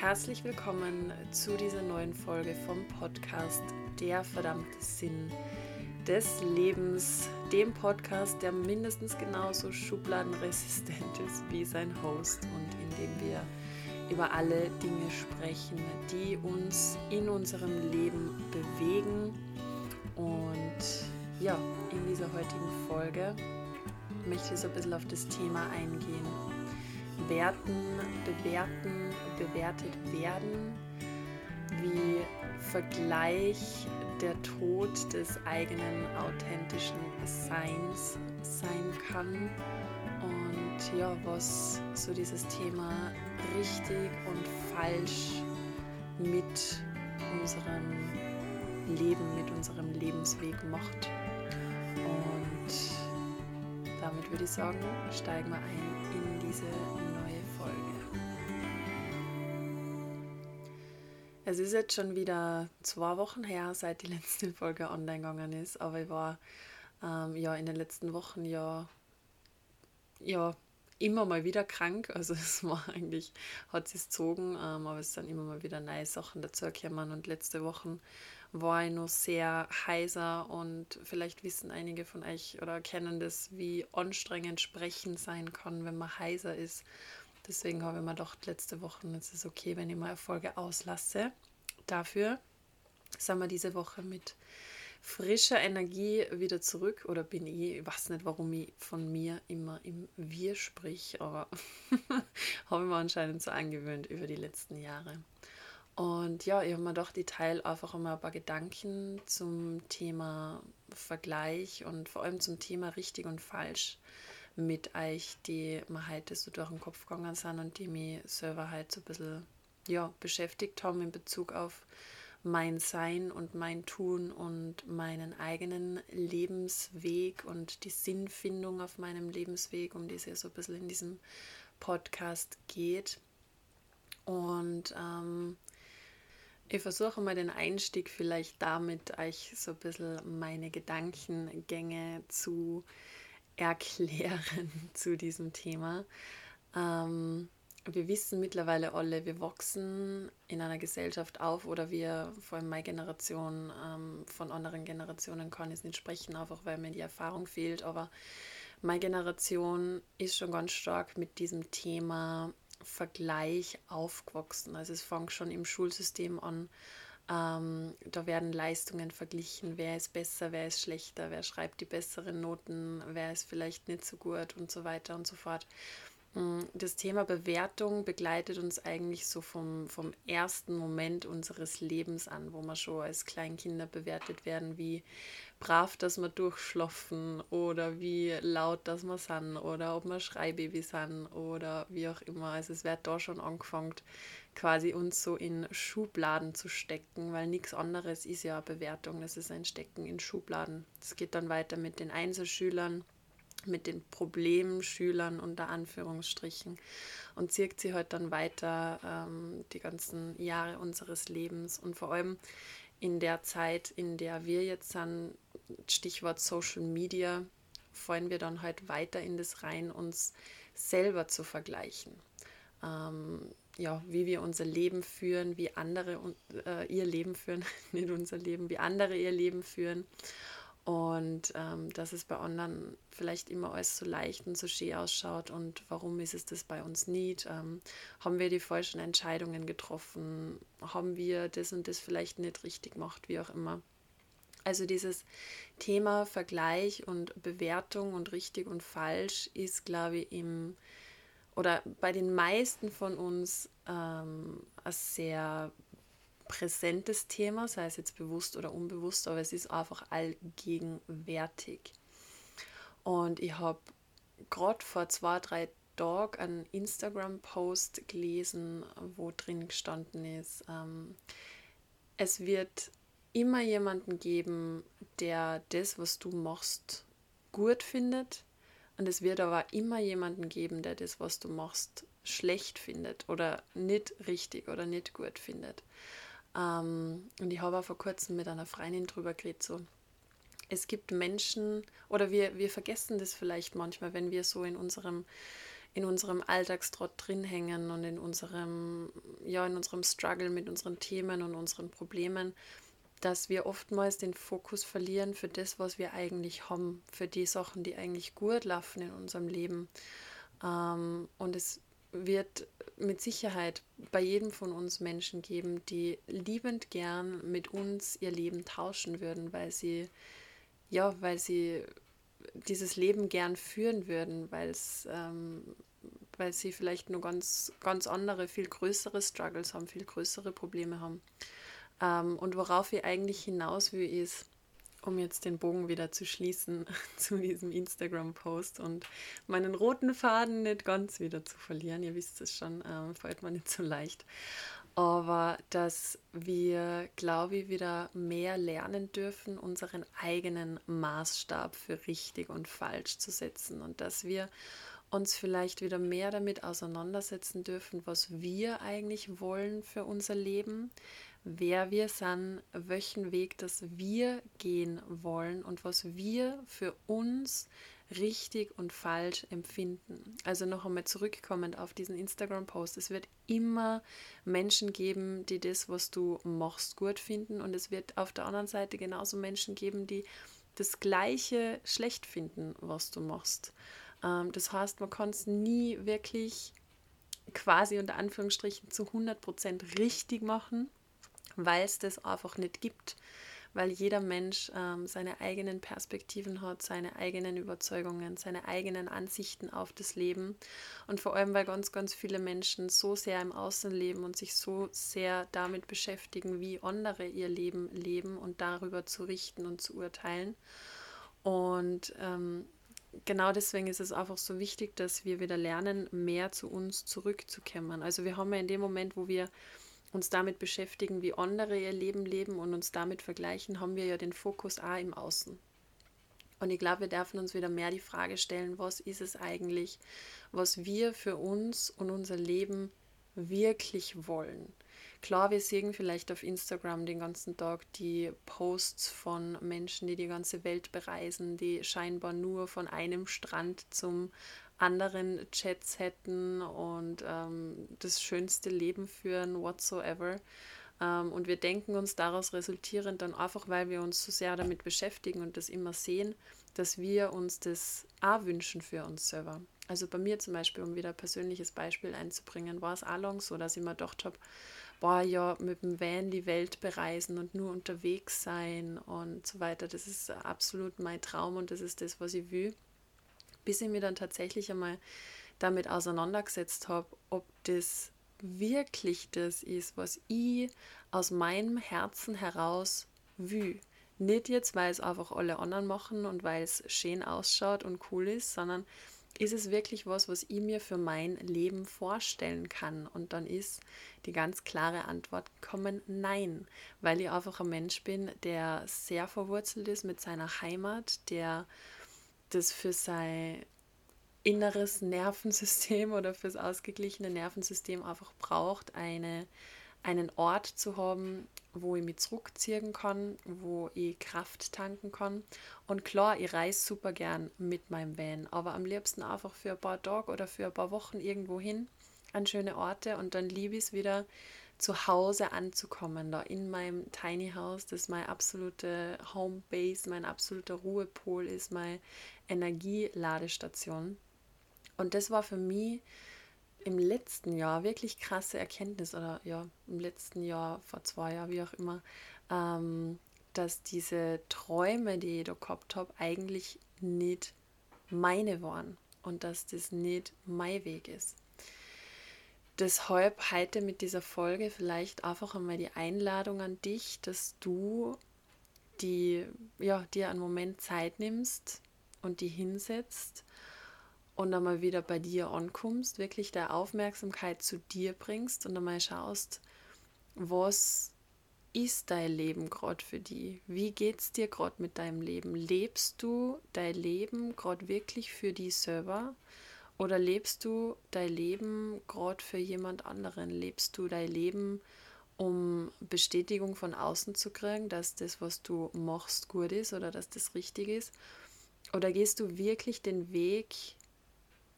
herzlich willkommen zu dieser neuen Folge vom Podcast Der verdammte Sinn des Lebens, dem Podcast, der mindestens genauso schubladenresistent ist wie sein Host und in dem wir über alle Dinge sprechen, die uns in unserem Leben bewegen. Und ja, in dieser heutigen Folge möchte ich so ein bisschen auf das Thema eingehen. Werten, bewerten, bewertet werden, wie Vergleich der Tod des eigenen authentischen Seins sein kann und ja, was so dieses Thema richtig und falsch mit unserem Leben, mit unserem Lebensweg macht. Und damit würde ich sagen, steigen wir ein in diese neue Folge. Es ist jetzt schon wieder zwei Wochen her, seit die letzte Folge online gegangen ist, aber ich war ähm, ja in den letzten Wochen ja, ja immer mal wieder krank. Also es war eigentlich, hat sich gezogen, ähm, aber es sind immer mal wieder neue Sachen dazugekommen und letzte Wochen war ich noch sehr heiser und vielleicht wissen einige von euch oder kennen das, wie anstrengend Sprechen sein kann, wenn man heiser ist. Deswegen habe ich mir gedacht, letzte Woche, es ist okay, wenn ich mal eine Folge auslasse. Dafür sind wir diese Woche mit frischer Energie wieder zurück oder bin ich, ich weiß nicht, warum ich von mir immer im Wir sprich, aber habe ich mir anscheinend so angewöhnt über die letzten Jahre. Und ja, ich habe mir gedacht, ich teile einfach mal ein paar Gedanken zum Thema Vergleich und vor allem zum Thema richtig und falsch mit euch, die mir heute so durch den Kopf gegangen sind und die mich selber halt so ein bisschen ja, beschäftigt haben in Bezug auf mein Sein und mein Tun und meinen eigenen Lebensweg und die Sinnfindung auf meinem Lebensweg, um die es ja so ein bisschen in diesem Podcast geht. Und ähm, ich versuche mal den Einstieg vielleicht damit, euch so ein bisschen meine Gedankengänge zu erklären zu diesem Thema. Ähm, wir wissen mittlerweile alle, wir wachsen in einer Gesellschaft auf oder wir, vor allem meine Generation, ähm, von anderen Generationen kann ich nicht sprechen, einfach weil mir die Erfahrung fehlt, aber meine Generation ist schon ganz stark mit diesem Thema Vergleich aufgewachsen. Also es fängt schon im Schulsystem an. Ähm, da werden Leistungen verglichen, wer ist besser, wer ist schlechter, wer schreibt die besseren Noten, wer ist vielleicht nicht so gut und so weiter und so fort. Mm, das Thema Bewertung begleitet uns eigentlich so vom, vom ersten Moment unseres Lebens an, wo wir schon als Kleinkinder bewertet werden, wie brav, dass wir durchschlafen oder wie laut, dass wir sind oder ob wir Schreibaby sind oder wie auch immer. Also es wird da schon angefangen, quasi uns so in Schubladen zu stecken, weil nichts anderes ist ja eine Bewertung, das ist ein Stecken in Schubladen. Es geht dann weiter mit den Einzelschülern, mit den Problemschülern unter Anführungsstrichen und zirkt sie halt dann weiter ähm, die ganzen Jahre unseres Lebens und vor allem in der Zeit, in der wir jetzt sind, Stichwort Social Media, fallen wir dann halt weiter in das rein, uns selber zu vergleichen. Ähm, ja, wie wir unser Leben führen, wie andere äh, ihr Leben führen, nicht unser Leben, wie andere ihr Leben führen. Und ähm, dass es bei anderen vielleicht immer alles so leicht und so schön ausschaut und warum ist es das bei uns nicht? Ähm, haben wir die falschen Entscheidungen getroffen? Haben wir das und das vielleicht nicht richtig gemacht, wie auch immer? Also dieses Thema Vergleich und Bewertung und richtig und falsch ist, glaube ich, im oder bei den meisten von uns ähm, ein sehr präsentes Thema, sei es jetzt bewusst oder unbewusst, aber es ist einfach allgegenwärtig. Und ich habe gerade vor zwei, drei Tagen einen Instagram-Post gelesen, wo drin gestanden ist, ähm, es wird immer jemanden geben, der das, was du machst, gut findet. Und es wird aber immer jemanden geben, der das, was du machst, schlecht findet oder nicht richtig oder nicht gut findet. Ähm, und ich habe auch vor kurzem mit einer Freundin drüber geredet, so. Es gibt Menschen, oder wir, wir vergessen das vielleicht manchmal, wenn wir so in unserem in unserem Alltagstrott drin hängen und in unserem, ja, in unserem Struggle mit unseren Themen und unseren Problemen, dass wir oftmals den Fokus verlieren für das, was wir eigentlich haben, für die Sachen, die eigentlich gut laufen in unserem Leben. Ähm, und es wird mit Sicherheit bei jedem von uns Menschen geben, die liebend gern mit uns ihr Leben tauschen würden, weil sie, ja, weil sie dieses Leben gern führen würden, weil es, ähm, weil sie vielleicht nur ganz, ganz andere, viel größere Struggles haben, viel größere Probleme haben. Ähm, und worauf ich eigentlich hinaus will, ist, um jetzt den Bogen wieder zu schließen zu diesem Instagram-Post und meinen roten Faden nicht ganz wieder zu verlieren. Ihr wisst es schon, ähm, fällt mir nicht so leicht. Aber dass wir, glaube ich, wieder mehr lernen dürfen, unseren eigenen Maßstab für richtig und falsch zu setzen und dass wir uns vielleicht wieder mehr damit auseinandersetzen dürfen, was wir eigentlich wollen für unser Leben, wer wir sind, welchen Weg das wir gehen wollen und was wir für uns richtig und falsch empfinden. Also noch einmal zurückkommend auf diesen Instagram-Post. Es wird immer Menschen geben, die das, was du machst, gut finden und es wird auf der anderen Seite genauso Menschen geben, die das Gleiche schlecht finden, was du machst. Ähm, das heißt, man kann es nie wirklich quasi unter Anführungsstrichen zu 100% richtig machen weil es das einfach nicht gibt, weil jeder Mensch ähm, seine eigenen Perspektiven hat, seine eigenen Überzeugungen, seine eigenen Ansichten auf das Leben und vor allem, weil ganz, ganz viele Menschen so sehr im Außen leben und sich so sehr damit beschäftigen, wie andere ihr Leben leben und darüber zu richten und zu urteilen. Und ähm, genau deswegen ist es einfach so wichtig, dass wir wieder lernen, mehr zu uns zurückzukämmern. Also wir haben ja in dem Moment, wo wir uns damit beschäftigen, wie andere ihr Leben leben und uns damit vergleichen, haben wir ja den Fokus auch im Außen. Und ich glaube, wir dürfen uns wieder mehr die Frage stellen, was ist es eigentlich, was wir für uns und unser Leben wirklich wollen. Klar, wir sehen vielleicht auf Instagram den ganzen Tag die Posts von Menschen, die die ganze Welt bereisen, die scheinbar nur von einem Strand zum anderen Chats hätten und ähm, das schönste Leben führen, whatsoever. Ähm, und wir denken uns daraus resultierend dann einfach, weil wir uns so sehr damit beschäftigen und das immer sehen, dass wir uns das auch wünschen für uns selber. Also bei mir zum Beispiel, um wieder ein persönliches Beispiel einzubringen, war es auch lang so, dass ich mir gedacht habe, boah, ja, mit dem Van die Welt bereisen und nur unterwegs sein und so weiter. Das ist absolut mein Traum und das ist das, was ich will bis ich mir dann tatsächlich einmal damit auseinandergesetzt habe, ob das wirklich das ist, was ich aus meinem Herzen heraus will. Nicht jetzt, weil es einfach alle anderen machen und weil es schön ausschaut und cool ist, sondern ist es wirklich was, was ich mir für mein Leben vorstellen kann? Und dann ist die ganz klare Antwort gekommen, nein, weil ich einfach ein Mensch bin, der sehr verwurzelt ist mit seiner Heimat, der das für sein inneres Nervensystem oder fürs ausgeglichene Nervensystem einfach braucht, eine, einen Ort zu haben, wo ich mich zurückziehen kann, wo ich Kraft tanken kann. Und klar, ich reise super gern mit meinem Van, aber am liebsten einfach für ein paar Tage oder für ein paar Wochen irgendwo hin an schöne Orte und dann liebe ich es wieder zu Hause anzukommen, da in meinem Tiny House, das meine absolute Homebase, mein absoluter Ruhepol ist, meine Energieladestation. Und das war für mich im letzten Jahr wirklich krasse Erkenntnis oder ja, im letzten Jahr, vor zwei Jahren, wie auch immer, ähm, dass diese Träume, die ich da gehabt habe, eigentlich nicht meine waren und dass das nicht mein Weg ist. Deshalb heute mit dieser Folge vielleicht einfach einmal die Einladung an dich, dass du die, ja, dir einen Moment Zeit nimmst und die hinsetzt und einmal wieder bei dir ankommst, wirklich der Aufmerksamkeit zu dir bringst und einmal schaust, was ist dein Leben gerade für die? Wie geht es dir gerade mit deinem Leben? Lebst du dein Leben gerade wirklich für dich selber? Oder lebst du dein Leben gerade für jemand anderen? Lebst du dein Leben, um Bestätigung von außen zu kriegen, dass das, was du machst, gut ist oder dass das richtig ist? Oder gehst du wirklich den Weg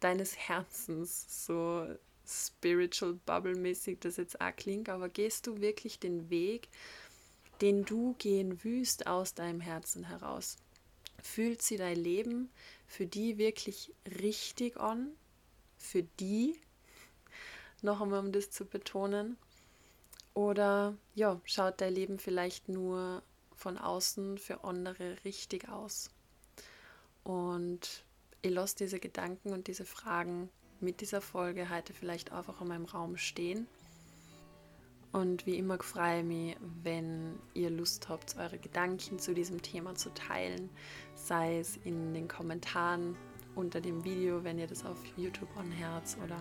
deines Herzens, so spiritual bubble mäßig das jetzt auch klingt, aber gehst du wirklich den Weg, den du gehen willst aus deinem Herzen heraus? Fühlt sie dein Leben für die wirklich richtig an? Für die? Noch einmal, um das zu betonen. Oder ja, schaut dein Leben vielleicht nur von außen für andere richtig aus? Und ich lasse diese Gedanken und diese Fragen mit dieser Folge heute vielleicht einfach in meinem Raum stehen. Und wie immer freue ich mich, wenn ihr Lust habt, eure Gedanken zu diesem Thema zu teilen, sei es in den Kommentaren unter dem Video, wenn ihr das auf YouTube anhört oder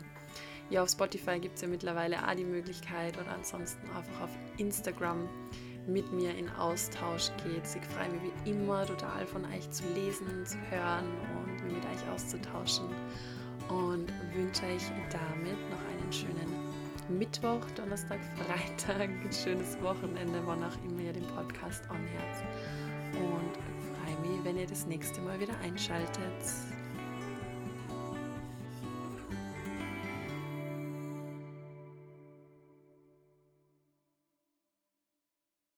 ja, auf Spotify gibt es ja mittlerweile auch die Möglichkeit oder ansonsten einfach auf Instagram mit mir in Austausch geht. Ich freue mich wie immer total von euch zu lesen, zu hören und mich mit euch auszutauschen und wünsche euch damit noch einen schönen Mittwoch, Donnerstag, Freitag, ein schönes Wochenende, wann auch immer ihr den Podcast anhört. Und freue mich, wenn ihr das nächste Mal wieder einschaltet.